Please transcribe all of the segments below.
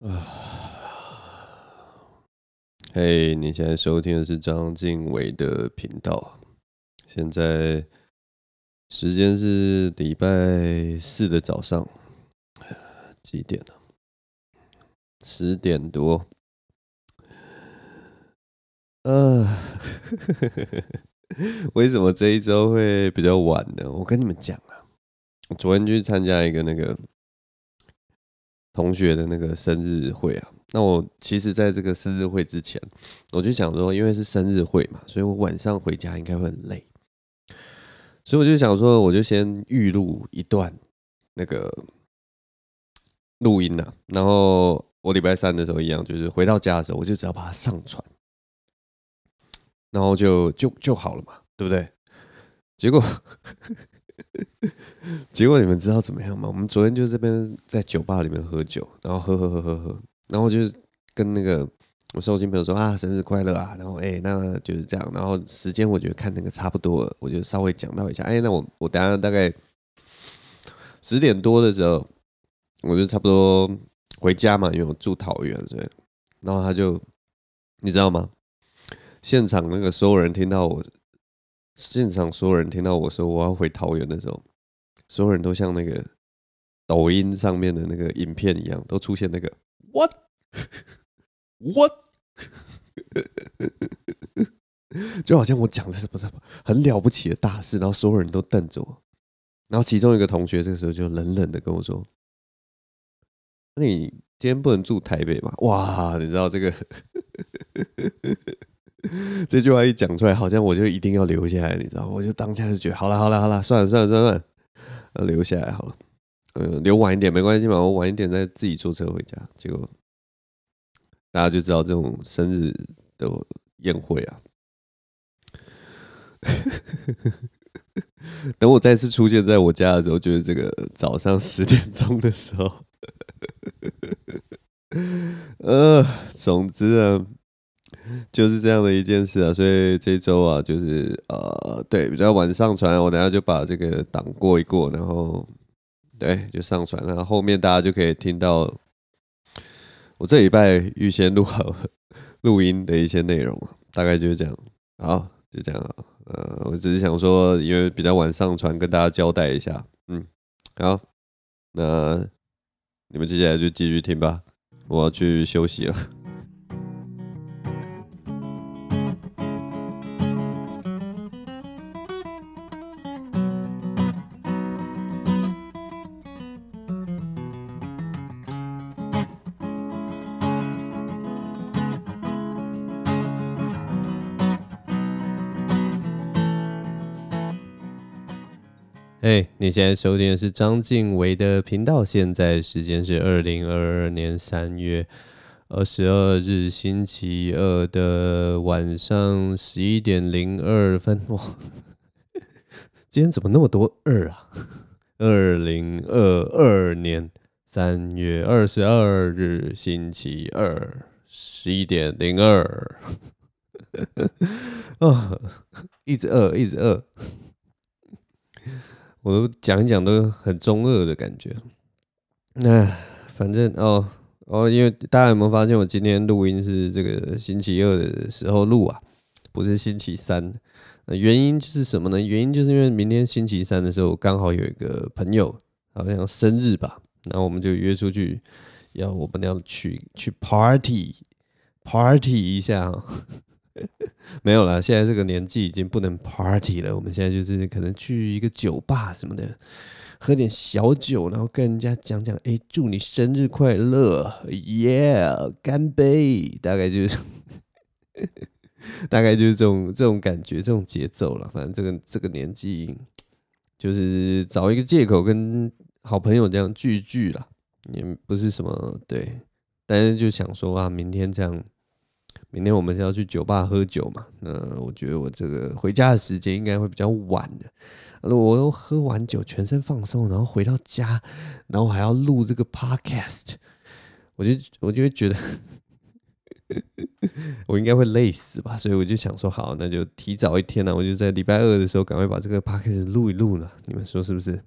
啊，嘿，你现在收听的是张晋唯的频道。现在时间是礼拜四的早上，几点了？十点多。呃，为什么这一周会比较晚呢？我跟你们讲啊，我昨天去参加一个那个。同学的那个生日会啊，那我其实在这个生日会之前，我就想说，因为是生日会嘛，所以我晚上回家应该会很累，所以我就想说，我就先预录一段那个录音啊，然后我礼拜三的时候一样，就是回到家的时候，我就只要把它上传，然后就就就好了嘛，对不对？结果。结果你们知道怎么样吗？我们昨天就这边在酒吧里面喝酒，然后喝喝喝喝喝，然后就是跟那个我寿星朋友说啊，生日快乐啊，然后哎、那就是这样，然后时间我觉得看那个差不多了，我就稍微讲到一下，哎、那我我等下大概十点多的时候，我就差不多回家嘛，因为我住桃园，所以，然后他就你知道吗？现场那个所有人听到我。现场所有人听到我说我要回桃园的时候，所有人都像那个抖音上面的那个影片一样，都出现那个 what what，就好像我讲的什么什么很了不起的大事，然后所有人都瞪着我，然后其中一个同学这个时候就冷冷的跟我说：“那你今天不能住台北吗？”哇，你知道这个。这句话一讲出来，好像我就一定要留下来，你知道吗？我就当下就觉得，好了好了好了，算了算了算了，留下来好了。嗯，留晚一点没关系嘛，我晚一点再自己坐车回家。结果大家就知道这种生日的宴会啊。等我再次出现在我家的时候，就是这个早上十点钟的时候。呃，总之啊。就是这样的一件事啊，所以这周啊，就是呃，对，比较晚上传，我等下就把这个档过一过，然后对，就上传，然后后面大家就可以听到我这礼拜预先录好录音的一些内容，大概就是这样。好，就这样啊，呃，我只是想说，因为比较晚上传，跟大家交代一下，嗯，好，那你们接下来就继续听吧，我要去休息了。你现在收听的是张静伟的频道。现在时间是二零二二年三月二十二日星期二的晚上十一点零二分。哇，今天怎么那么多二啊？二零二二年三月二十二日星期二十一点零二。啊，一直饿，一直饿。我都讲一讲都很中二的感觉，那反正哦哦，因为大家有没有发现我今天录音是这个星期二的时候录啊，不是星期三？原因是什么呢？原因就是因为明天星期三的时候刚好有一个朋友好像生日吧，然后我们就约出去，要我们要去去 party party 一下。没有啦，现在这个年纪已经不能 party 了。我们现在就是可能去一个酒吧什么的，喝点小酒，然后跟人家讲讲，哎，祝你生日快乐，耶，干杯，大概就是，大概就是这种这种感觉，这种节奏了。反正这个这个年纪，就是找一个借口跟好朋友这样聚聚了，也不是什么对，但是就想说啊，明天这样。明天我们是要去酒吧喝酒嘛？那我觉得我这个回家的时间应该会比较晚的。如果我都喝完酒，全身放松，然后回到家，然后还要录这个 podcast，我就我就会觉得 我应该会累死吧。所以我就想说，好，那就提早一天呢，我就在礼拜二的时候赶快把这个 podcast 录一录了。你们说是不是？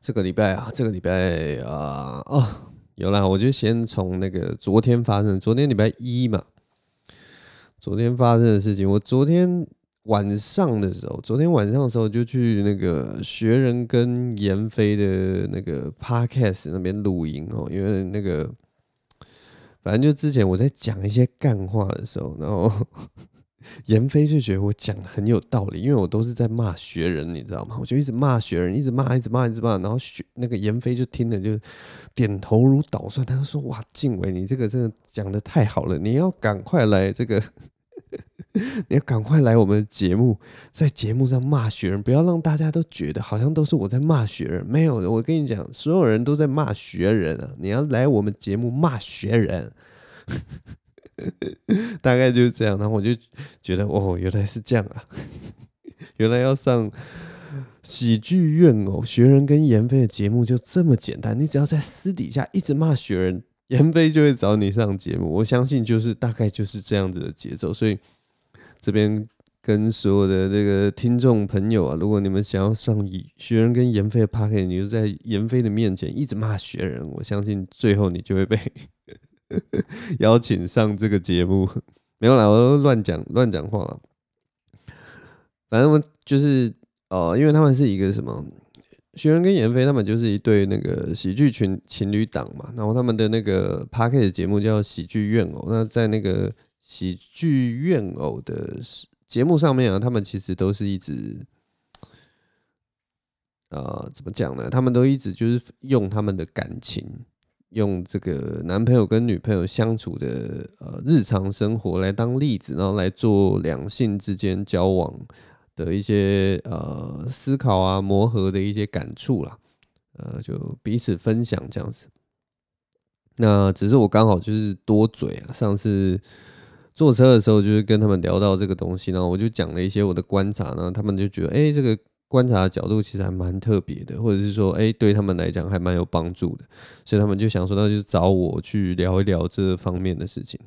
这个礼拜啊，这个礼拜啊，哦。有啦，我就先从那个昨天发生，昨天礼拜一嘛，昨天发生的事情。我昨天晚上的时候，昨天晚上的时候就去那个学人跟严飞的那个 podcast 那边录音哦，因为那个反正就之前我在讲一些干话的时候，然后。严飞就觉得我讲的很有道理，因为我都是在骂学人，你知道吗？我就一直骂学人，一直骂，一直骂，一直骂。然后学那个严飞就听了就点头如捣蒜，他就说：“哇，静伟，你这个真的讲的太好了，你要赶快来这个，你要赶快来我们的节目，在节目上骂学人，不要让大家都觉得好像都是我在骂学人。没有，我跟你讲，所有人都在骂学人啊！你要来我们节目骂学人。” 大概就是这样，然后我就觉得哦，原来是这样啊！原来要上喜剧院哦，学人跟严飞的节目就这么简单，你只要在私底下一直骂学人，严飞就会找你上节目。我相信就是大概就是这样子的节奏，所以这边跟所有的这个听众朋友啊，如果你们想要上学人跟严飞的 podcast，你就在严飞的面前一直骂学人，我相信最后你就会被。邀请上这个节目 没有啦，我都乱讲乱讲话。反正就是呃，因为他们是一个什么学人跟严飞，他们就是一对那个喜剧群情侣档嘛。然后他们的那个 Podcast 节目叫喜剧怨偶。那在那个喜剧怨偶的节目上面啊，他们其实都是一直呃，怎么讲呢？他们都一直就是用他们的感情。用这个男朋友跟女朋友相处的呃日常生活来当例子，然后来做两性之间交往的一些呃思考啊、磨合的一些感触啦，呃，就彼此分享这样子。那只是我刚好就是多嘴啊，上次坐车的时候就是跟他们聊到这个东西，然后我就讲了一些我的观察，然后他们就觉得，哎，这个。观察的角度其实还蛮特别的，或者是说，哎，对他们来讲还蛮有帮助的，所以他们就想说，那就找我去聊一聊这方面的事情。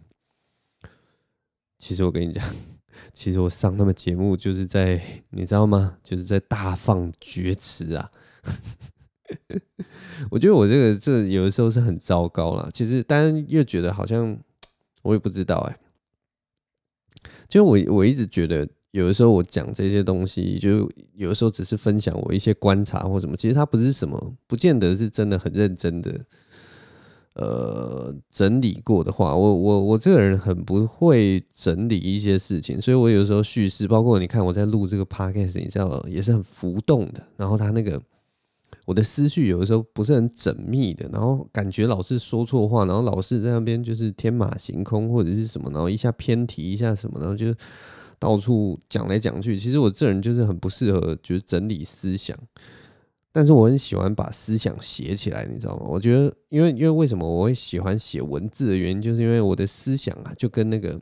其实我跟你讲，其实我上他们节目就是在，你知道吗？就是在大放厥词啊！我觉得我这个这有的时候是很糟糕啦。其实，当然又觉得好像我也不知道哎、就我我一直觉得。有的时候我讲这些东西，就有的时候只是分享我一些观察或什么，其实它不是什么，不见得是真的很认真的，呃，整理过的话，我我我这个人很不会整理一些事情，所以我有时候叙事，包括你看我在录这个 podcast，你知道也是很浮动的，然后他那个我的思绪有的时候不是很缜密的，然后感觉老是说错话，然后老是在那边就是天马行空或者是什么，然后一下偏题一下什么，然后就。到处讲来讲去，其实我这人就是很不适合，就是整理思想。但是我很喜欢把思想写起来，你知道吗？我觉得，因为因为为什么我会喜欢写文字的原因，就是因为我的思想啊，就跟那个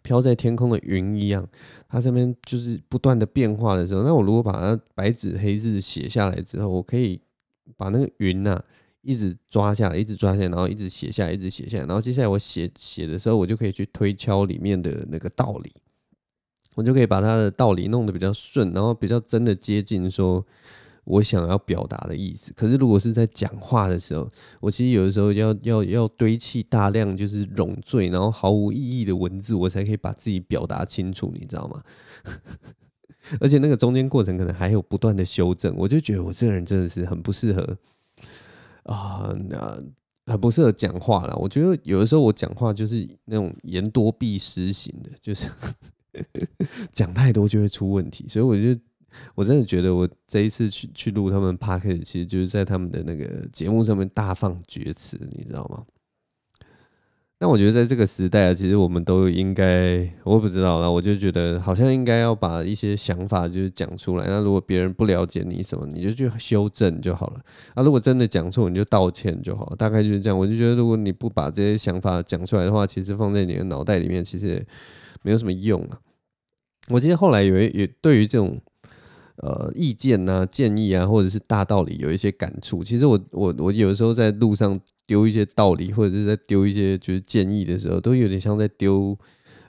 飘在天空的云一样，它这边就是不断的变化的时候，那我如果把它白纸黑字写下来之后，我可以把那个云啊一直抓下来，一直抓下来，然后一直写下来，一直写下来，然后接下来我写写的时候，我就可以去推敲里面的那个道理。我就可以把他的道理弄得比较顺，然后比较真的接近说我想要表达的意思。可是如果是在讲话的时候，我其实有的时候要要要堆砌大量就是冗赘，然后毫无意义的文字，我才可以把自己表达清楚，你知道吗？而且那个中间过程可能还有不断的修正，我就觉得我这个人真的是很不适合啊，那很不适合讲话了。我觉得有的时候我讲话就是那种言多必失型的，就是。讲太多就会出问题，所以我就我真的觉得我这一次去去录他们 p a r k e 其实就是在他们的那个节目上面大放厥词，你知道吗？但我觉得在这个时代啊，其实我们都应该，我不知道啦，我就觉得好像应该要把一些想法就是讲出来。那如果别人不了解你什么，你就去修正就好了。啊，如果真的讲错，你就道歉就好。大概就是这样。我就觉得，如果你不把这些想法讲出来的话，其实放在你的脑袋里面，其实。没有什么用啊！我记得后来有也对于这种呃意见啊、建议啊，或者是大道理有一些感触。其实我我我有时候在路上丢一些道理，或者是在丢一些就是建议的时候，都有点像在丢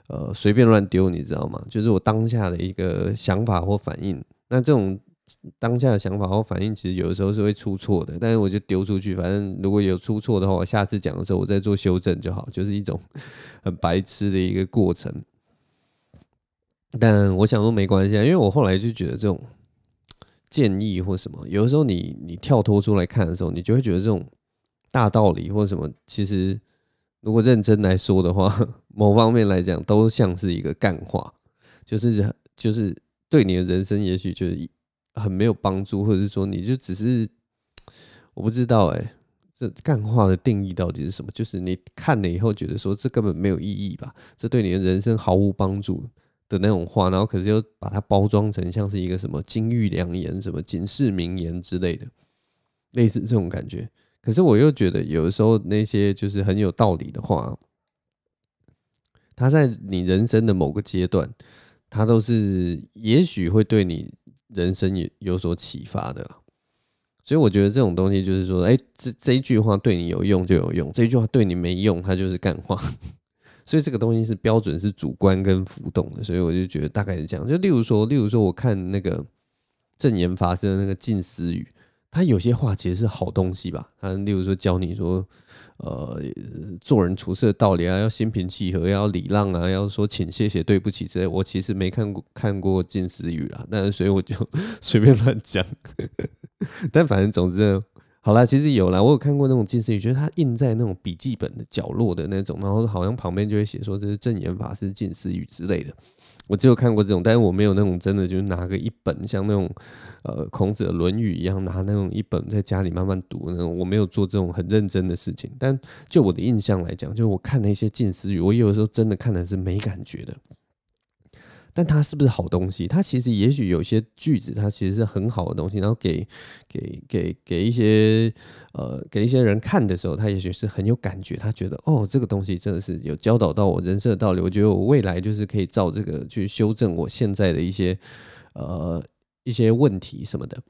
呃随便乱丢，你知道吗？就是我当下的一个想法或反应。那这种当下的想法或反应，其实有的时候是会出错的。但是我就丢出去，反正如果有出错的话，我下次讲的时候我再做修正就好，就是一种很白痴的一个过程。但我想说没关系啊，因为我后来就觉得这种建议或什么，有的时候你你跳脱出来看的时候，你就会觉得这种大道理或什么，其实如果认真来说的话，某方面来讲都像是一个干话，就是就是对你的人生也许就是很没有帮助，或者是说你就只是我不知道哎、这干话的定义到底是什么？就是你看了以后觉得说这根本没有意义吧，这对你的人生毫无帮助。的那种话，然后可是又把它包装成像是一个什么金玉良言、什么警世名言之类的，类似这种感觉。可是我又觉得，有的时候那些就是很有道理的话，它在你人生的某个阶段，它都是也许会对你人生也有所启发的。所以我觉得这种东西就是说，哎，这这一句话对你有用就有用，这一句话对你没用，它就是干话。所以这个东西是标准是主观跟浮动的，所以我就觉得大概是这样。就例如说，例如说，我看那个证严法师的那个近思语，他有些话其实是好东西吧。他例如说教你说，呃，做人处事的道理啊，要心平气和，要礼让啊，要说请谢谢对不起之类。我其实没看过看过近思语啦，但是所以我就 随便乱讲。但反正总之。好啦，其实有啦，我有看过那种近似语，觉得它印在那种笔记本的角落的那种，然后好像旁边就会写说这是证严法师近似语之类的。我只有看过这种，但是我没有那种真的就是拿个一本像那种呃孔子的《论语》一样拿那种一本在家里慢慢读那种，我没有做这种很认真的事情。但就我的印象来讲，就我看那些近似语，我有的时候真的看的是没感觉的。但它是不是好东西？它其实也许有些句子，它其实是很好的东西。然后给给给给一些呃给一些人看的时候，他也许是很有感觉。他觉得哦，这个东西真的是有教导到我人生的道理。我觉得我未来就是可以照这个去修正我现在的一些呃一些问题什么的。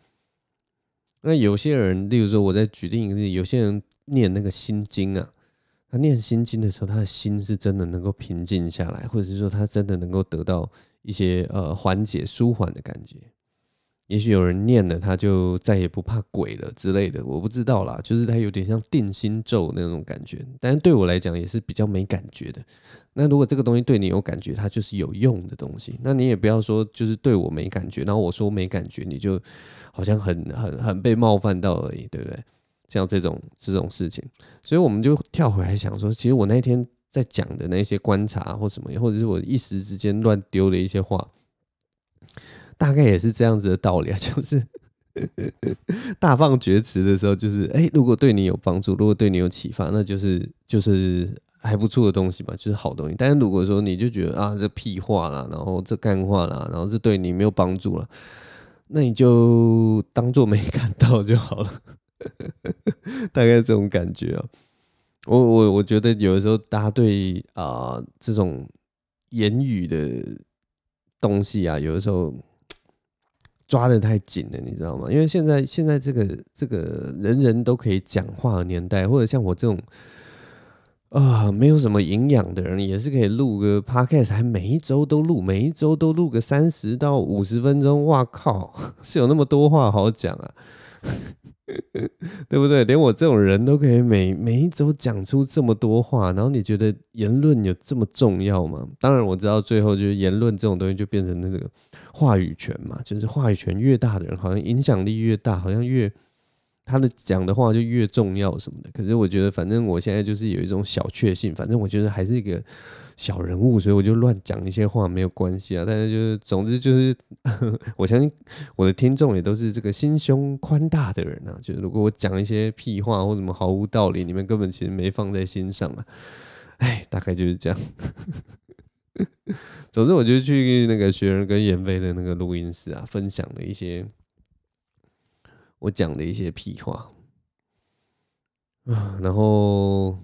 那有些人，例如说我在举例一个例，有些人念那个心经啊。他念心经的时候，他的心是真的能够平静下来，或者是说他真的能够得到一些呃缓解、舒缓的感觉。也许有人念了，他就再也不怕鬼了之类的，我不知道啦。就是他有点像定心咒那种感觉，但是对我来讲也是比较没感觉的。那如果这个东西对你有感觉，它就是有用的东西。那你也不要说就是对我没感觉，然后我说没感觉，你就好像很很很被冒犯到而已，对不对？像这种这种事情，所以我们就跳回来想说，其实我那天在讲的那些观察或什么，或者是我一时之间乱丢的一些话，大概也是这样子的道理啊，就是 大放厥词的时候，就是哎，如果对你有帮助，如果对你有启发，那就是就是还不错的东西嘛，就是好东西。但是如果说你就觉得啊，这屁话啦，然后这干话啦，然后这对你没有帮助了，那你就当做没看到就好了。大概这种感觉啊，我我我觉得有的时候大家对啊、这种言语的东西啊，有的时候抓得太紧了，你知道吗？因为现在现在这个这个人人都可以讲话的年代，或者像我这种啊、没有什么营养的人，也是可以录个 podcast，还每一周都录，每一周都录个三十到五十分钟，哇靠，是有那么多话好讲啊！对不对？连我这种人都可以每每一周讲出这么多话，然后你觉得言论有这么重要吗？当然我知道，最后就是言论这种东西就变成那个话语权嘛，就是话语权越大的人，好像影响力越大，好像越他的讲的话就越重要什么的。可是我觉得，反正我现在就是有一种小确幸，反正我觉得还是一个。小人物，所以我就乱讲一些话没有关系啊。但是就是，总之就是，我相信我的听众也都是这个心胸宽大的人啊。就是如果我讲一些屁话或什么毫无道理，你们根本其实没放在心上啊。哎，大概就是这样。总之，我就去那个学人跟严飞的那个录音室啊，分享了一些我讲的一些屁话啊，然后。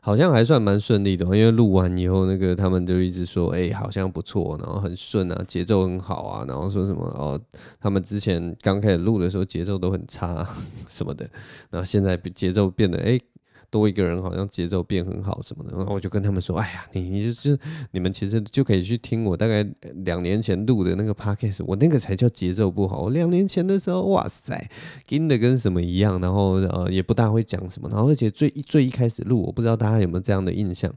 好像还算蛮顺利的，因为录完以后，那个他们就一直说，哎、好像不错，然后很顺啊，节奏很好啊，然后说什么哦，他们之前刚开始录的时候节奏都很差 什么的，然后现在节奏变得哎、多一个人好像节奏变很好什么的，然后我就跟他们说，哎呀，你你就是你们其实就可以去听我大概两年前录的那个 podcast，我那个才叫节奏不好。我两年前的时候，哇塞，跟的跟什么一样，然后呃也不大会讲什么，然后而且最最一开始录，我不知道大家有没有这样的印象。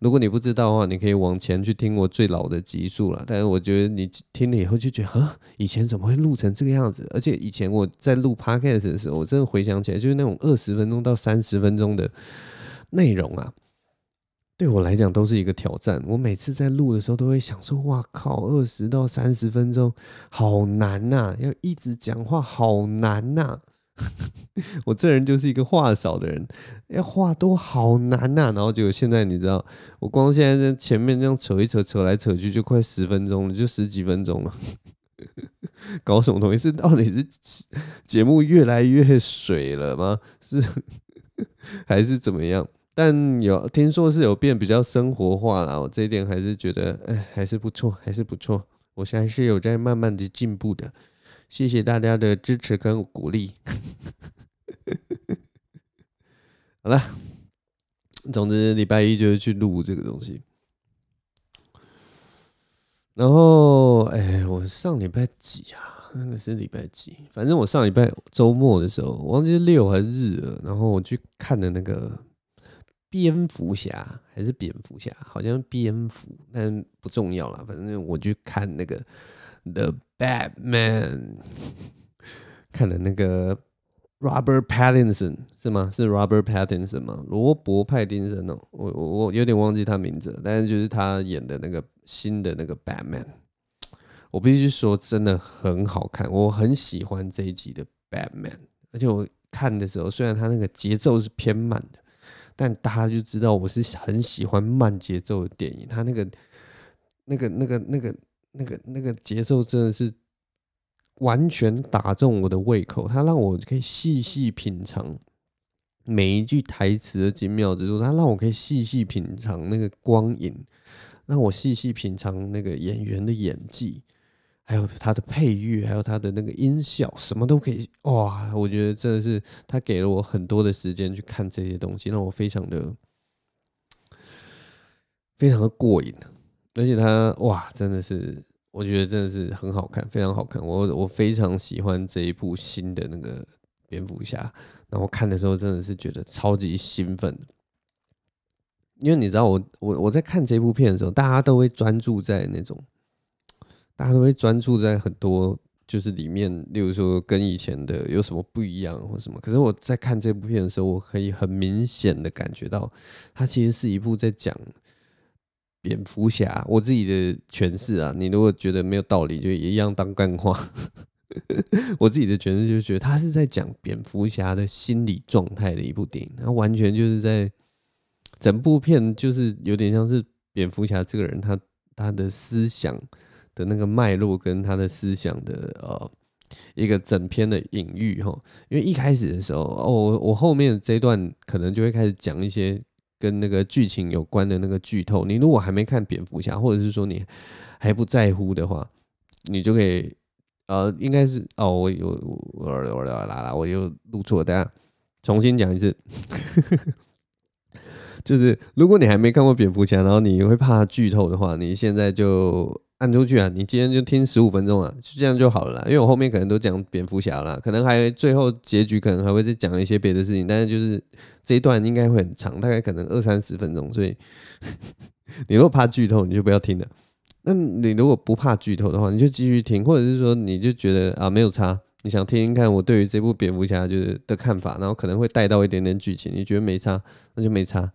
如果你不知道的话，你可以往前去听我最老的集数了。但是我觉得你听了以后就觉得，啊，以前怎么会录成这个样子？而且以前我在录 podcast 的时候，我真的回想起来，就是那种二十分钟到三十分钟的内容啊，对我来讲都是一个挑战。我每次在录的时候都会想说，哇靠，二十到三十分钟好难呐，要一直讲话好难呐。我这人就是一个话少的人，要话多好难呐、然后结果现在你知道，我光现在在前面这样扯一扯，扯来扯去就快十分钟了，就十几分钟了。搞什么东西？是到底是节目越来越水了吗？是 还是怎么样？但有听说是有变比较生活化了，我这一点还是觉得，哎，还是不错，还是不错。我现在是有在慢慢的进步的。谢谢大家的支持跟鼓励。好了，总之礼拜一就是去录这个东西。然后，哎，我上礼拜几啊？那个是礼拜几？反正我上礼拜周末的时候，忘记是六还是日了。然后我去看的那个蝙蝠侠，还是蝙蝠侠？好像蝙蝠，但不重要了。反正我去看那个。The Batman，看了那个 Robert Pattinson 是吗？是 Robert Pattinson 吗？罗伯·派丁森哦，我我我有点忘记他名字，但是就是他演的那个新的那个 Batman，我必须说真的很好看，我很喜欢这一集的 Batman，而且我看的时候，虽然他那个节奏是偏慢的，但大家就知道我是很喜欢慢节奏的电影，他那个那个那个那个。那个那个节奏真的是完全打中我的胃口，它让我可以细细品尝每一句台词的精妙之处，它让我可以细细品尝那个光影，让我细细品尝那个演员的演技，还有他的配乐，还有他的那个音效，什么都可以哇！我觉得真的是他给了我很多的时间去看这些东西，让我非常的非常的过瘾。而且他哇，真的是，我觉得真的是很好看，非常好看。我我非常喜欢这一部新的那个蝙蝠侠。然后看的时候真的是觉得超级兴奋，因为你知道我我我在看这部片的时候，大家都会专注在那种，大家都会专注在很多就是里面，例如说跟以前的有什么不一样或什么。可是我在看这部片的时候，我可以很明显的感觉到，它其实是一部在讲。蝙蝠侠，我自己的诠释啊，你如果觉得没有道理，就也一样当干话。我自己的诠释就是觉得他是在讲蝙蝠侠的心理状态的一部电影，他完全就是在整部片就是有点像是蝙蝠侠这个人他他的思想的那个脉络跟他的思想的呃一个整篇的隐喻哈。因为一开始的时候，哦，我后面这一段可能就会开始讲一些。跟那个剧情有关的那个剧透，你如果还没看蝙蝠侠，或者是说你还不在乎的话，你就可以呃，应该是哦，我有我我我啦啦，我又录错了，等下重新讲一次，就是如果你还没看过蝙蝠侠，然后你会怕剧透的话，你现在就按出去啊，你今天就听十五分钟啊，就这样就好了，因为我后面可能都讲蝙蝠侠了，可能还最后结局可能还会再讲一些别的事情，但是就是。这一段应该会很长，大概可能二三十分钟，所以 你如果怕剧透，你就不要听了。那你如果不怕剧透的话，你就继续听，或者是说你就觉得啊没有差，你想听听看我对于这部蝙蝠侠就是的看法，然后可能会带到一点点剧情，你觉得没差，那就没差。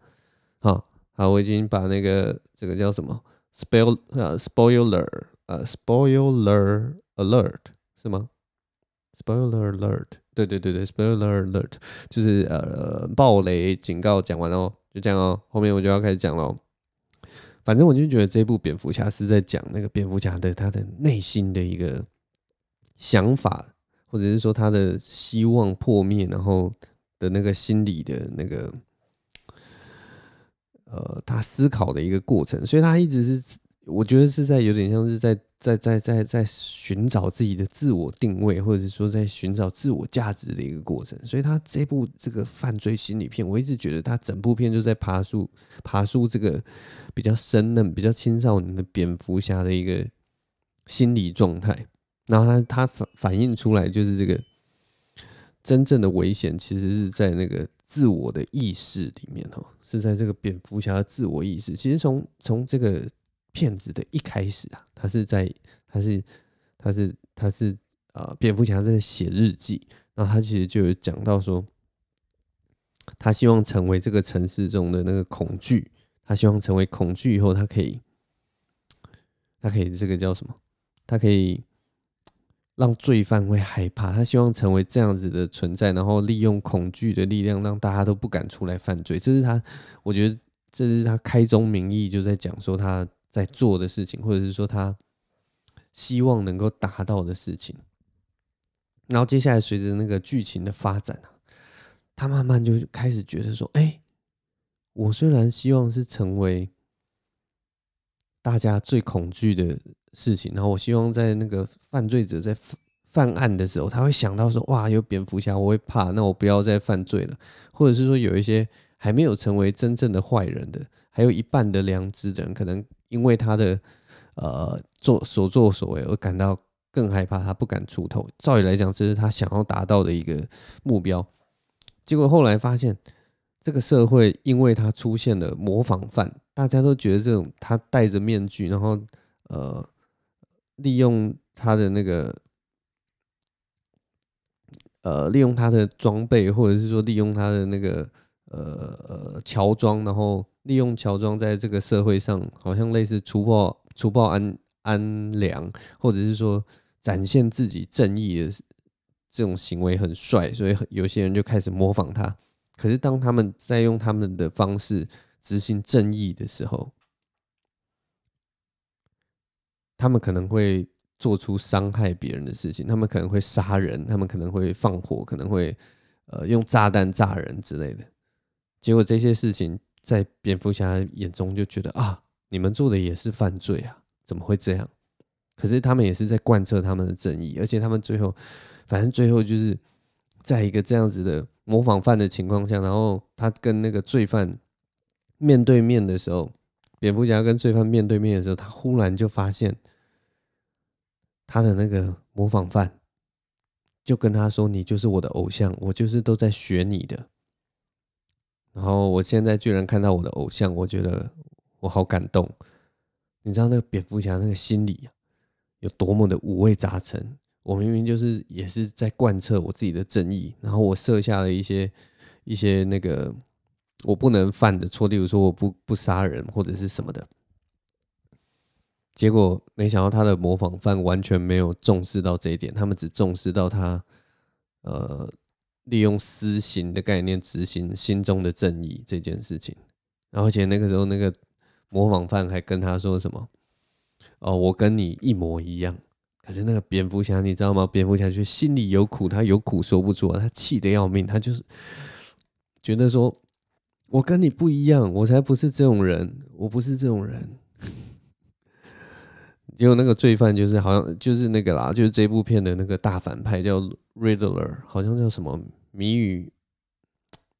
好，好，我已经把那个这个叫什么 spoil 呃 spoiler 呃 spoiler alert 是吗？spoiler alert。对对对对，Spoiler Alert，就是呃暴雷警告讲完哦，就这样哦，后面我就要开始讲喽。反正我就觉得这部蝙蝠侠是在讲那个蝙蝠侠的他的内心的一个想法，或者是说他的希望破灭，然后的那个心理的那个呃他思考的一个过程，所以他一直是我觉得是在有点像是在在在在在寻找自己的自我定位，或者是说在寻找自我价值的一个过程。所以他这部这个犯罪心理片，我一直觉得他整部片就在爬树爬树这个比较生嫩、比较青少年的蝙蝠侠的一个心理状态。然后他他反反映出来就是这个真正的危险，其实是在那个自我的意识里面哦，是在这个蝙蝠侠的自我意识。其实从从这个。骗子的一开始啊，他是在，他是，他是，他是，呃，蝙蝠侠在写日记，然后他其实就有讲到说，他希望成为这个城市中的那个恐惧，他希望成为恐惧以后，他可以，他可以这个叫什么？他可以让罪犯会害怕，他希望成为这样子的存在，然后利用恐惧的力量，让大家都不敢出来犯罪。这是他，我觉得这是他开宗明义就在讲说他。在做的事情，或者是说他希望能够达到的事情，然后接下来随着那个剧情的发展啊，他慢慢就开始觉得说：“哎，我虽然希望是成为大家最恐惧的事情，然后我希望在那个犯罪者在犯案的时候，他会想到说：哇，有蝙蝠侠，我会怕，那我不要再犯罪了。或者是说，有一些还没有成为真正的坏人的，还有一半的良知的人，可能。”因为他的呃做所作所为而感到更害怕，他不敢出头。照理来讲，这是他想要达到的一个目标。结果后来发现，这个社会因为他出现了模仿犯，大家都觉得这种他戴着面具，然后呃利用他的那个呃利用他的装备，或者是说利用他的那个呃乔装，然后。利用乔装在这个社会上，好像类似除暴除暴安安良，或者是说展现自己正义的这种行为很帅，所以有些人就开始模仿他。可是当他们在用他们的方式执行正义的时候，他们可能会做出伤害别人的事情，他们可能会杀人，他们可能会放火，可能会呃用炸弹炸人之类的。结果这些事情。在蝙蝠侠眼中就觉得啊，你们做的也是犯罪啊，怎么会这样？可是他们也是在贯彻他们的正义，而且他们最后，反正最后就是在一个这样子的模仿犯的情况下，然后他跟那个罪犯面对面的时候，蝙蝠侠跟罪犯面对面的时候，他忽然就发现他的那个模仿犯就跟他说：“你就是我的偶像，我就是都在学你的。”然后我现在居然看到我的偶像，我觉得我好感动。你知道那个蝙蝠侠那个心里有多么的五味杂陈？我明明就是也是在贯彻我自己的正义，然后我设下了一些一些那个我不能犯的错，例如说我不不杀人或者是什么的。结果没想到他的模仿犯完全没有重视到这一点，他们只重视到他呃。利用私刑的概念执行心中的正义这件事情，然后而且那个时候那个模仿犯还跟他说什么？哦，我跟你一模一样。可是那个蝙蝠侠你知道吗？蝙蝠侠却心里有苦，他有苦说不出，他气得要命，他就是觉得说，我跟你不一样，我才不是这种人，我不是这种人。结果那个罪犯就是好像就是那个啦，就是这部片的那个大反派叫 Riddler，好像叫什么谜语，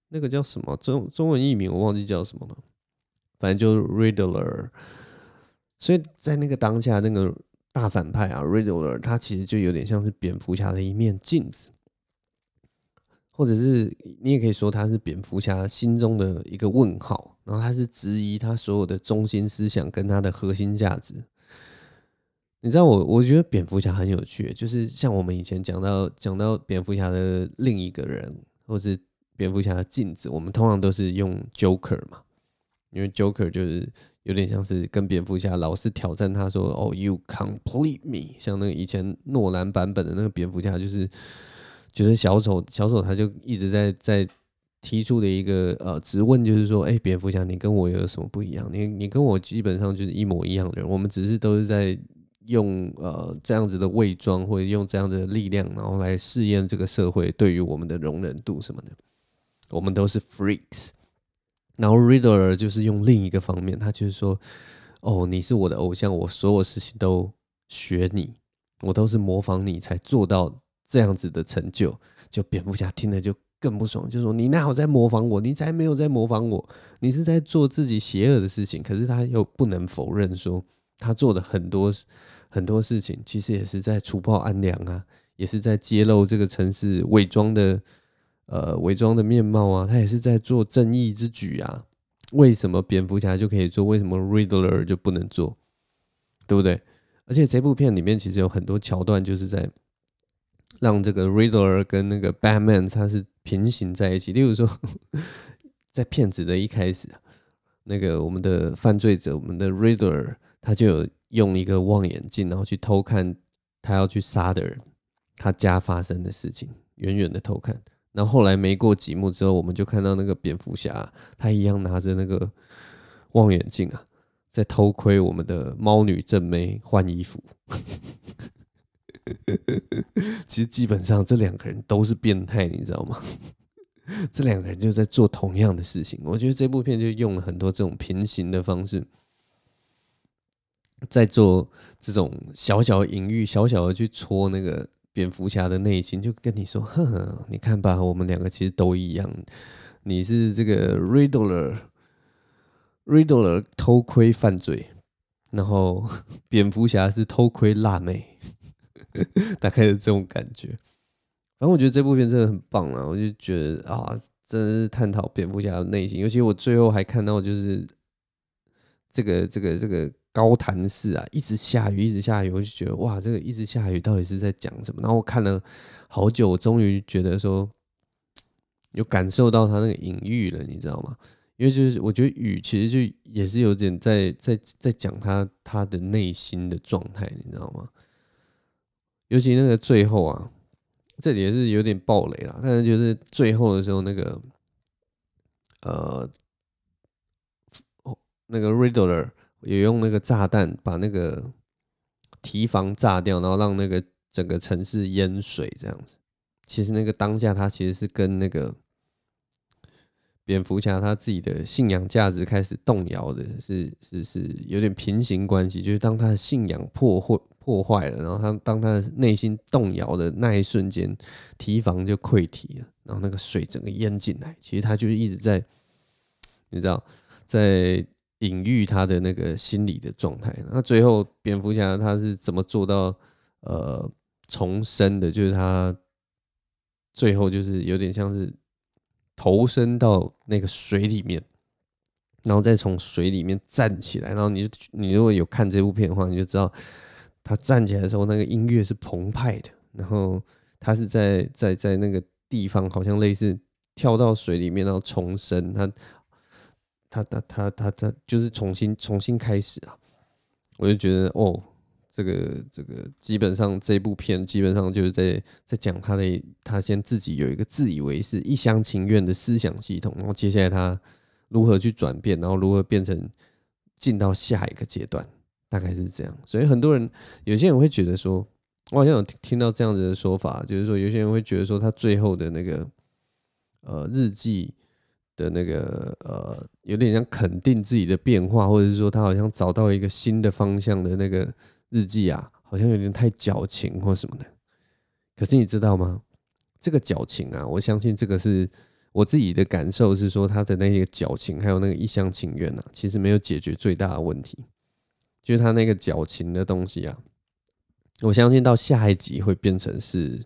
那个叫什么中中文译名我忘记叫什么了，反正就是 Riddler。所以在那个当下，那个大反派啊 Riddler，他其实就有点像是蝙蝠侠的一面镜子，或者是你也可以说他是蝙蝠侠心中的一个问号，然后他是质疑他所有的中心思想跟他的核心价值。你知道我，我觉得蝙蝠侠很有趣，就是像我们以前讲到讲到蝙蝠侠的另一个人，或是蝙蝠侠的镜子，我们通常都是用 Joker 嘛，因为 Joker 就是有点像是跟蝙蝠侠老是挑战他说，哦，You complete me，像那个以前诺兰版本的那个蝙蝠侠，就是觉得小丑小丑他就一直在在提出的一个呃质问，就是说，哎，蝙蝠侠你跟我有什么不一样？你你跟我基本上就是一模一样的人，我们只是都是在。用呃这样子的伪装，或者用这样的力量，然后来试验这个社会对于我们的容忍度什么的。我们都是 freaks。然后 Riddler 就是用另一个方面，他就是说：“哦，你是我的偶像，我所有事情都学你，我都是模仿你才做到这样子的成就。就蝙蝠侠听了就更不爽，就说你哪有在模仿我？你才没有在模仿我，你是在做自己邪恶的事情。可是他又不能否认说，他做的很多很多事情，其实也是在除暴安良啊，也是在揭露这个城市伪装的呃伪装的面貌啊，他也是在做正义之举啊。为什么蝙蝠侠就可以做？为什么 Riddler 就不能做？对不对？而且这部片里面其实有很多桥段，就是在。让这个 Riddler 跟那个 Batman 他是平行在一起。例如说，在片子的一开始，那个我们的犯罪者，我们的 Riddler，他就有用一个望远镜，然后去偷看他要去杀的人，他家发生的事情，远远的偷看。然后后来没过几幕之后，我们就看到那个蝙蝠侠，他一样拿着那个望远镜啊，在偷窥我们的猫女正妹换衣服。其实基本上这两个人都是变态，你知道吗？这两个人就在做同样的事情。我觉得这部片就用了很多这种平行的方式，在做这种小小隐喻，小小的去戳那个蝙蝠侠的内心，就跟你说：“呵呵，你看吧，我们两个其实都一样。你是这个 Riddler，Riddler 偷窥犯罪，然后 蝙蝠侠是偷窥辣妹。”大概是这种感觉，反正我觉得这部片真的很棒啊！我就觉得啊，真的是探讨蝙蝠侠的内心。尤其我最后还看到，就是这个这个这个高谭市啊，一直下雨，一直下雨，我就觉得哇，这个一直下雨到底是在讲什么？然后我看了好久，我终于觉得说有感受到他那个隐喻了，你知道吗？因为就是我觉得雨其实就也是有点在在在讲他他的内心的状态，你知道吗？尤其那个最后啊，这里也是有点暴雷了，但是就是最后的时候，那个呃，那个 Riddler 也用那个炸弹把那个堤防炸掉，然后让那个整个城市淹水这样子。其实那个当下他其实是跟那个蝙蝠侠他自己的信仰价值开始动摇的，是是是有点平行关系，就是当他的信仰破坏。破坏了，然后他当他的内心动摇的那一瞬间，堤防就溃堤了，然后那个水整个淹进来。其实他就是一直在，你知道，在隐喻他的那个心理的状态。那最后蝙蝠侠他是怎么做到呃重生的？就是他最后就是有点像是投身到那个水里面，然后再从水里面站起来。然后你你如果有看这部片的话，你就知道。他站起来的时候，那个音乐是澎湃的。然后他是在在在那个地方，好像类似跳到水里面，然后重生。他他他他他他就是重新重新开始啊！我就觉得哦，这个这个基本上这部片基本上就是在在讲他的他先自己有一个自以为是一厢情愿的思想系统，然后接下来他如何去转变，然后如何变成进到下一个阶段。大概是这样，所以很多人，有些人会觉得说，我好像有听到这样子的说法，就是说，有些人会觉得说，他最后的那个呃日记的那个呃，有点像肯定自己的变化，或者是说他好像找到一个新的方向的那个日记啊，好像有点太矫情或什么的。可是你知道吗？这个矫情啊，我相信这个是我自己的感受是说，他的那个矫情还有那个一厢情愿啊，其实没有解决最大的问题。就是他那个矫情的东西啊，我相信到下一集会变成是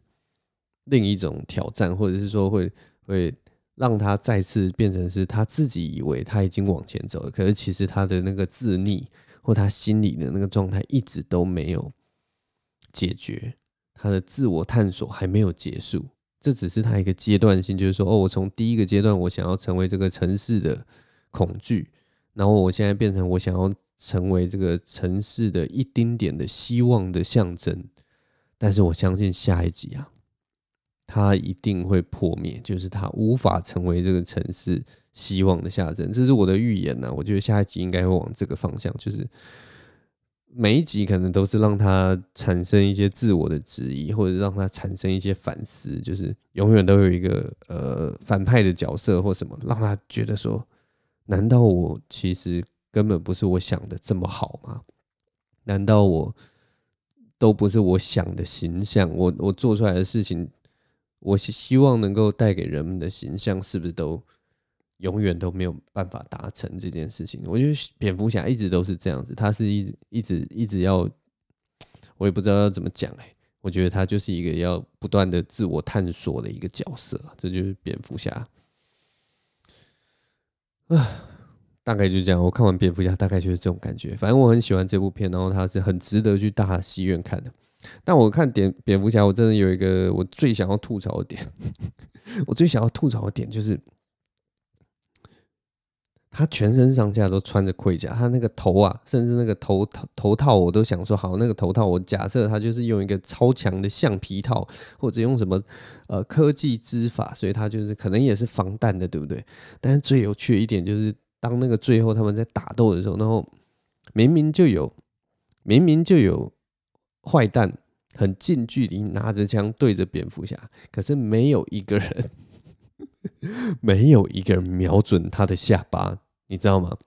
另一种挑战，或者是说会会让他再次变成是他自己以为他已经往前走了，可是其实他的那个自逆或他心里的那个状态一直都没有解决，他的自我探索还没有结束，这只是他一个阶段性，就是说哦，我从第一个阶段我想要成为这个城市的恐惧，然后我现在变成我想要。成为这个城市的一丁点的希望的象征，但是我相信下一集啊，它一定会破灭，就是它无法成为这个城市希望的象征。这是我的预言呐，我觉得下一集应该会往这个方向，就是每一集可能都是让他产生一些自我的质疑，或者让他产生一些反思，就是永远都有一个呃反派的角色或什么，让他觉得说，难道我其实。根本不是我想的这么好吗？难道我都不是我想的形象，我我做出来的事情，我希希望能够带给人们的形象，是不是都永远都没有办法达成这件事情？我觉得蝙蝠侠一直都是这样子，他是一一直一直要，我也不知道要怎么讲哎，我觉得他就是一个要不断的自我探索的一个角色，这就是蝙蝠侠。啊。大概就这样，我看完蝙蝠侠大概就是这种感觉。反正我很喜欢这部片，然后它是很值得去大戏院看的。但我看点蝙蝠侠，我真的有一个我最想要吐槽的点，我最想要吐槽的点就是，他全身上下都穿着盔甲，他那个头啊，甚至那个头头头套，我都想说好，那个头套我假设他就是用一个超强的橡皮套，或者用什么呃科技织法，所以他就是可能也是防弹的，对不对？但是最有趣的一点就是。当那个最后他们在打斗的时候，然后明明就有，明明就有坏蛋很近距离拿着枪对着蝙蝠侠，可是没有一个人，没有一个人瞄准他的下巴，你知道吗？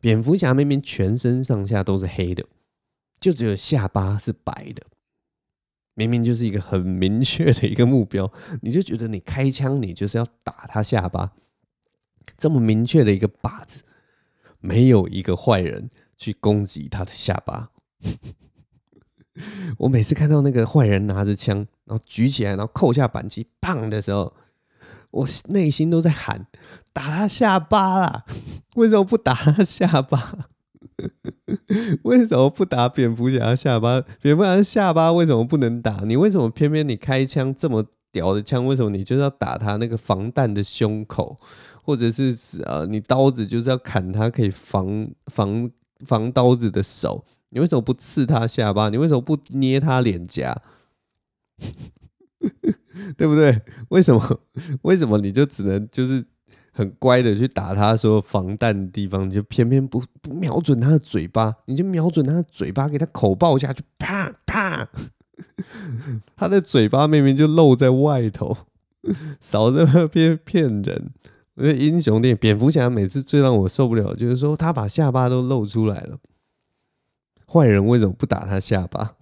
蝙蝠侠明明全身上下都是黑的，就只有下巴是白的，明明就是一个很明确的一个目标，你就觉得你开枪，你就是要打他下巴。这么明确的一个靶子，没有一个坏人去攻击他的下巴。我每次看到那个坏人拿着枪，然后举起来，然后扣下扳机，砰的时候，我内心都在喊：打他下巴啦！为什么不打他下巴？为什么不打蝙蝠侠下巴？蝙蝠侠下巴为什么不能打？你为什么偏偏你开枪这么屌的枪？为什么你就是要打他那个防弹的胸口？或者是啊，你刀子就是要砍他可以防防防刀子的手，你为什么不刺他下巴？你为什么不捏他脸颊？对不对？为什么？为什么你就只能就是很乖的去打他说防弹的地方，你就偏偏不不瞄准他的嘴巴？你就瞄准他的嘴巴，给他口爆下去，啪啪！他的嘴巴明明就露在外头，少在那边骗人。我觉得英雄电影，蝙蝠侠每次最让我受不了，就是说他把下巴都露出来了。坏人为什么不打他下巴？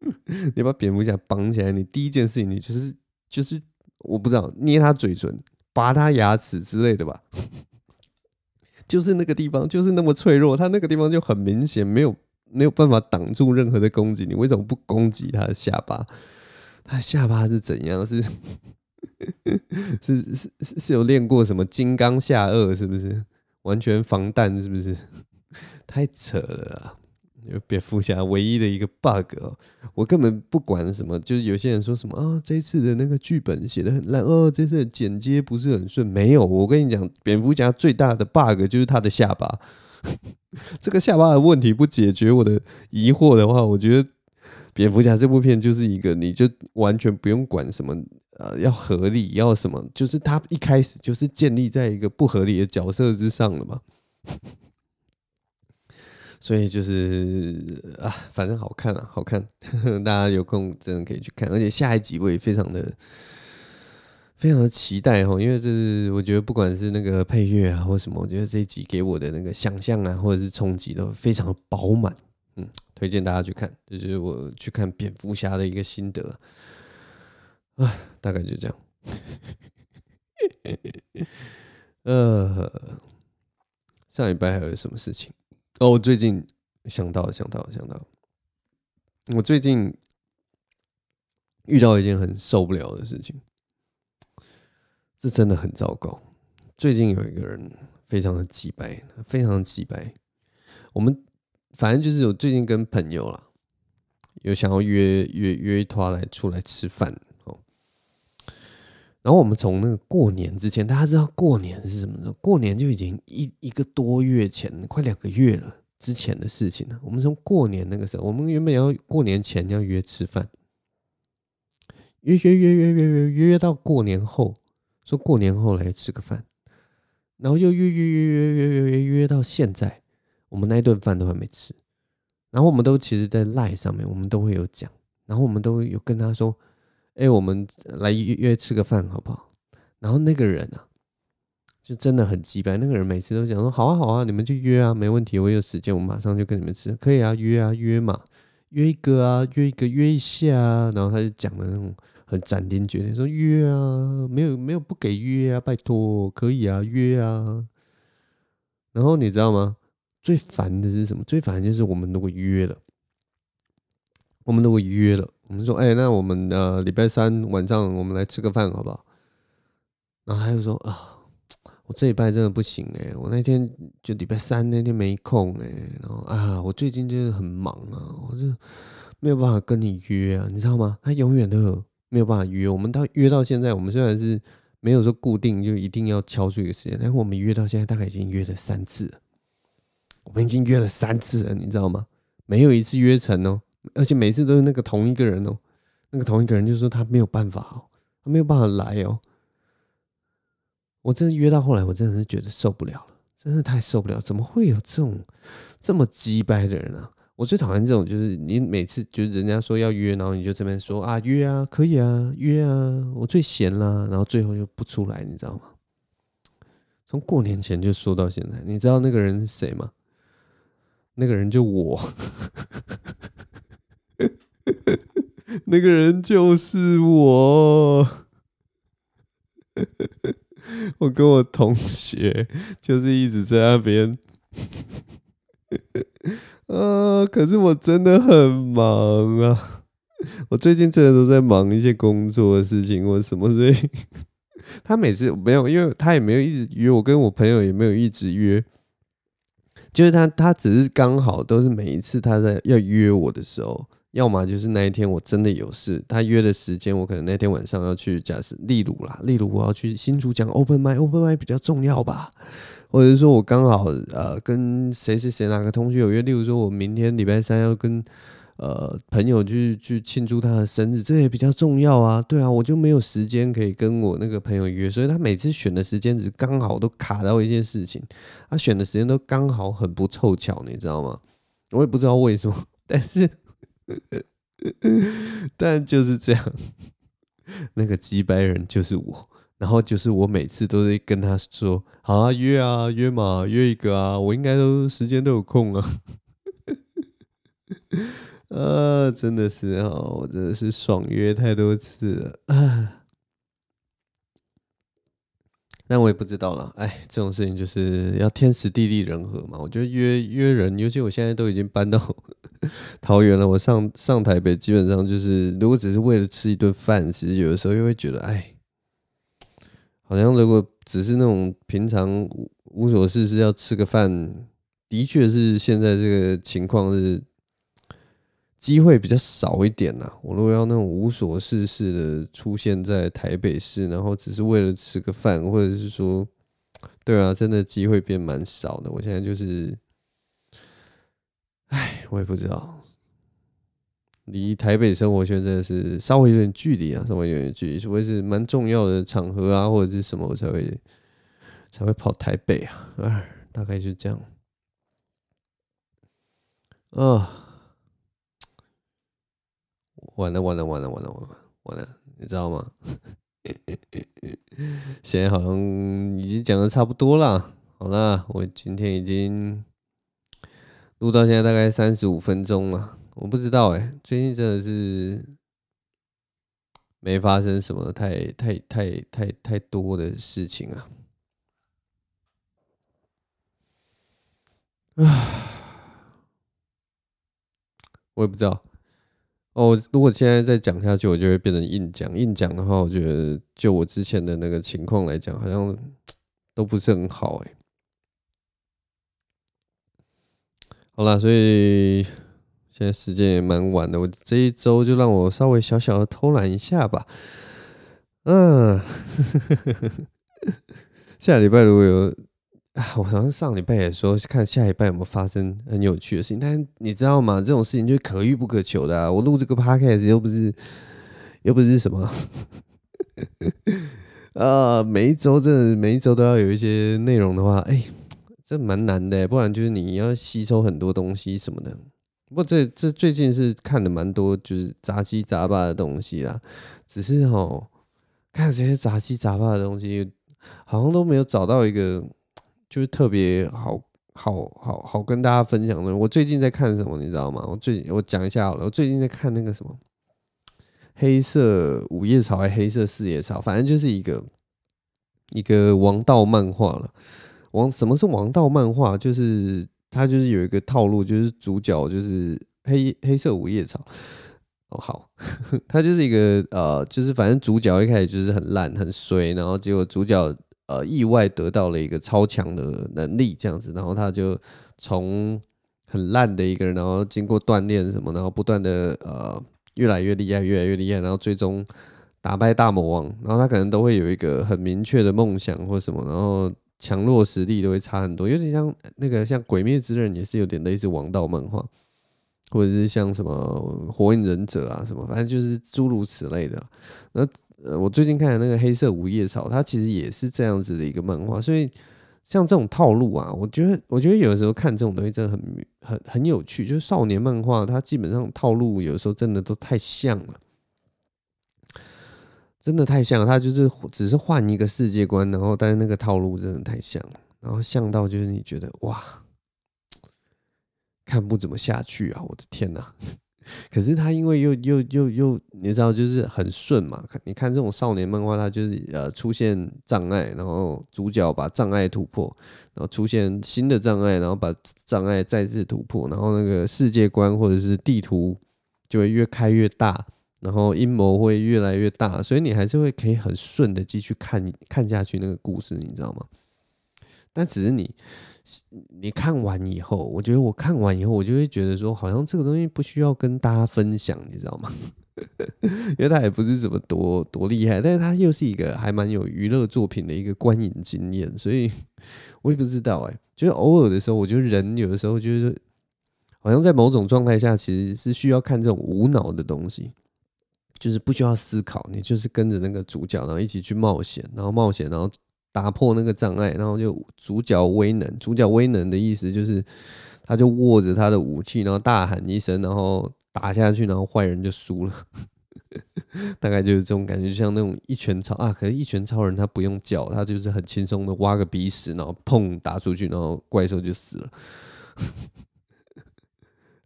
你把蝙蝠侠绑起来，你第一件事情，你就是就是我不知道，捏他嘴唇、拔他牙齿之类的吧？就是那个地方，就是那么脆弱，他那个地方就很明显没有没有办法挡住任何的攻击。你为什么不攻击他的下巴？他下巴是怎样？是？是是是是有练过什么金刚下颚是不是？完全防弹是不是？太扯了啊！蝙蝠侠唯一的一个 bug 哦，我根本不管什么，就是有些人说什么啊、哦，这次的那个剧本写得很烂哦，这次的剪接不是很顺。没有，我跟你讲，蝙蝠侠最大的 bug 就是他的下巴。这个下巴的问题不解决我的疑惑的话，我觉得蝙蝠侠这部片就是一个，你就完全不用管什么。呃，要合理，要什么？就是他一开始就是建立在一个不合理的角色之上了嘛。所以就是啊，反正好看啊，好看，大家有空真的可以去看。而且下一集我也非常的、非常的期待哈，因为这是我觉得不管是那个配乐啊，或什么，我觉得这一集给我的那个想象啊，或者是冲击都非常饱满。嗯，推荐大家去看，这就是我去看蝙蝠侠的一个心得。啊，大概就这样。呃，上礼拜还有什么事情？哦，我最近想到，想到，想到。我最近遇到一件很受不了的事情，这真的很糟糕。最近有一个人非常的机掰，非常的机掰。我们反正就是我最近跟朋友啦，有想要约约约一团来出来吃饭。然后我们从那个过年之前，大家知道过年是什么呢？过年就已经一一个多月前，快两个月了之前的事情了。我们从过年那个时候，我们原本要过年前要约吃饭，约约约约约约约到过年后，说过年后来吃个饭，然后又约约约约约约约到现在，我们那一顿饭都还没吃。然后我们都其实，在赖上面，我们都会有讲，然后我们都有跟他说。哎、我们来约约吃个饭好不好？然后那个人啊，就真的很机掰。那个人每次都讲说：“好啊，好啊，你们就约啊，没问题，我有时间，我马上就跟你们吃，可以啊，约啊，约嘛，约一个啊，约一个约一下啊，然后他就讲的那种很斩钉截铁，说约啊，没有没有不给约啊，拜托可以啊，约啊。然后你知道吗？最烦的是什么？最烦就是我们如果约了，我们如果约了，我们说哎、那我们呃礼拜三晚上我们来吃个饭好不好？然后他就说啊，我这礼拜真的不行哎、我那天就礼拜三那天没空哎、然后啊，我最近就是很忙啊，我就没有办法跟你约啊，你知道吗？他永远都没有办法约。我们到约到现在，我们虽然是没有说固定就一定要敲出一个时间，但我们约到现在大概已经约了三次了，我们已经约了三次了，你知道吗？没有一次约成哦，而且每次都是那个同一个人哦，那个同一个人就说他没有办法哦，他没有办法来哦。我真的约到后来，我真的是觉得受不了了，真的太受不了！怎么会有这种这么鸡掰的人啊？我最讨厌这种，就是你每次就是人家说要约，然后你就这边说啊约啊可以啊约啊，我最闲啦，然后最后又不出来，你知道吗？从过年前就说到现在，你知道那个人是谁吗？那个人就我，那个人就是我。我跟我同学就是一直在那边，啊！可是我真的很忙啊，我最近真的都在忙一些工作的事情或什么，所以 他每次没有，因为他也没有一直约我，跟我朋友也没有一直约，就是他他只是刚好都是每一次他在要约我的时候。要么就是那一天我真的有事，他约的时间我可能那天晚上要去，假设例如啦，例如我要去新竹讲 open m i open m i 比较重要吧，或者是说我刚好呃跟谁谁谁哪个同学有约，例如说我明天礼拜三要跟呃朋友去去庆祝他的生日，这也比较重要啊，对啊，我就没有时间可以跟我那个朋友约，所以他每次选的时间只刚好都卡到一件事情，他选的时间都刚好很不凑巧，你知道吗？我也不知道为什么，但是。但就是这样，那个机掰人就是我，然后就是我每次都会跟他说：“好啊，约啊，约嘛，约一个啊，我应该都时间都有空啊。”呃，真的是哦，我真的是爽约太多次了啊。但我也不知道了，哎，这种事情就是要天时地利人和嘛。我觉得约约人，尤其我现在都已经搬到 桃园了，我上上台北基本上就是，如果只是为了吃一顿饭，其实有的时候又会觉得，哎，好像如果只是那种平常无所事事要吃个饭，的确是现在这个情况是。机会比较少一点呐。我如果要那种无所事事的出现在台北市，然后只是为了吃个饭，或者是说，对啊，真的机会变蛮少的。我现在就是，唉，我也不知道，离台北生活圈真的是稍微有点距离啊，稍微有点距离，除非是蛮重要的场合啊，或者是什么，我才会才会跑台北啊。哎，大概就这样。啊。完了完了完了完了完了完了，你知道吗？现在好像已经讲的差不多了。好啦，我今天已经录到现在大概三十五分钟了。我不知道哎、最近真的是没发生什么太太太太太多的事情啊。啊，我也不知道。哦，如果现在再讲下去，我就会变成硬讲。硬讲的话，我觉得就我之前的那个情况来讲，好像都不是很好哎。好啦，所以现在时间也蛮晚的，我这一周就让我稍微小小的偷懒一下吧。嗯，下礼拜如果有。啊，我好像上礼拜也说，看下礼拜有没有发生很有趣的事情。但你知道吗？这种事情就是可遇不可求的啊。我录这个 podcast 又不是，又不是什么，啊，每一周真的每一周都要有一些内容的话，哎，这蛮难的。不然就是你要吸收很多东西什么的。不过这这最近是看的蛮多，就是杂七杂八的东西啦。只是哦，看这些杂七杂八的东西，好像都没有找到一个。就是特别好好好好跟大家分享的。我最近在看什么，你知道吗？我最我讲一下好了。我最近在看那个什么黑色五叶草还黑色四叶草，反正就是一个一个王道漫画了。王什么是王道漫画？就是它就是有一个套路，就是主角就是黑黑色五叶草。哦，好，它就是一个呃，就是反正主角一开始就是很烂很衰，然后结果主角。呃，意外得到了一个超强的能力，这样子，然后他就从很烂的一个人，然后经过锻炼什么，然后不断的呃越来越厉害，越来越厉害，然后最终打败大魔王，然后他可能都会有一个很明确的梦想或什么，然后强弱实力都会差很多，有点像那个像《鬼灭之刃》也是有点类似王道漫画，或者是像什么《火影忍者》啊什么，反正就是诸如此类的，那。呃，我最近看的那个黑色五叶草，它其实也是这样子的一个漫画，所以像这种套路啊，我觉得，我觉得有的时候看这种东西真的很很很有趣。就是少年漫画，它基本上套路有的时候真的都太像了，真的太像了。它就是只是换一个世界观，然后但是那个套路真的太像了，然后像到就是你觉得哇，看不怎么下去啊！我的天哪！可是他因为又又又又，你知道，就是很顺嘛。你看这种少年漫画，它就是呃出现障碍，然后主角把障碍突破，然后出现新的障碍，然后把障碍再次突破，然后那个世界观或者是地图就会越开越大，然后阴谋会越来越大，所以你还是会可以很顺的继续看看下去那个故事，你知道吗？但只是你。你看完以后，我觉得我看完以后，我就会觉得说，好像这个东西不需要跟大家分享，你知道吗？因为它也不是怎么多多厉害，但是它又是一个还蛮有娱乐作品的一个观影经验，所以我也不知道哎、就是偶尔的时候，我觉得人有的时候就是好像在某种状态下，其实是需要看这种无脑的东西，就是不需要思考，你就是跟着那个主角，然后一起去冒险，然后冒险，然后。打破那个障碍，然后就主角威能。主角威能的意思就是，他就握着他的武器，然后大喊一声，然后打下去，然后坏人就输了。大概就是这种感觉，就像那种一拳超啊，可是一拳超人他不用叫，他就是很轻松的挖个鼻屎，然后砰打出去，然后怪兽就死了。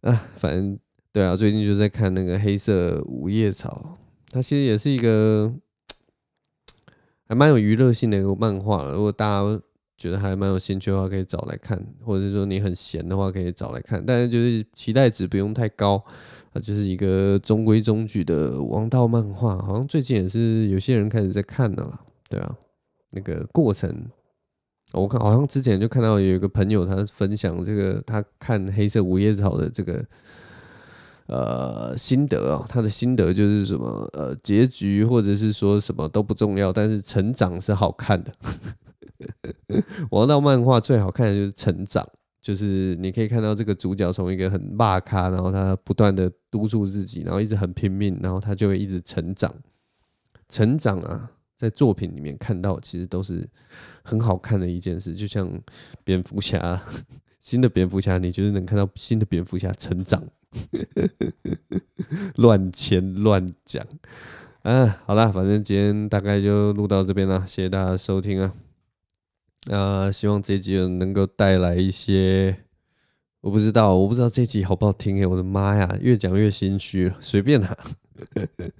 啊，反正对啊，最近就在看那个黑色五叶草，它其实也是一个。还蛮有娱乐性的一个漫画，如果大家觉得还蛮有兴趣的话，可以找来看，或者是说你很闲的话，可以找来看。但是就是期待值不用太高，啊就是一个中规中矩的王道漫画。好像最近也是有些人开始在看的了，对啊，那个过程，我看好像之前就看到有一个朋友他分享这个他看黑色五叶草的这个。呃，心得、哦，他的心得就是什么呃，结局或者是说什么都不重要，但是成长是好看的。王道漫画最好看的就是成长，就是你可以看到这个主角从一个很骂咖，然后他不断的督促自己，然后一直很拼命，然后他就会一直成长。成长啊，在作品里面看到其实都是很好看的一件事，就像蝙蝠侠，新的蝙蝠侠，你就是能看到新的蝙蝠侠成长。乱签乱讲，啊，好啦，反正今天大概就录到这边了，谢谢大家收听啊，啊，希望这集能够带来一些，我不知道，我不知道这集好不好听诶，我的妈呀，越讲越心虚，随便啦，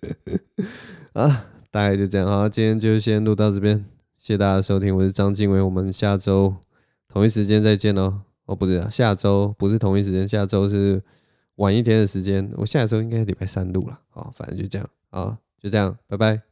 啊，大概就这样啊，今天就先录到这边，谢谢大家收听，我是张经纬，我们下周同一时间再见喽，哦，不是，下周不是同一时间，下周是。晚一天的时间，我下周应该礼拜三录了，啊，反正就这样，啊，就这样，拜拜。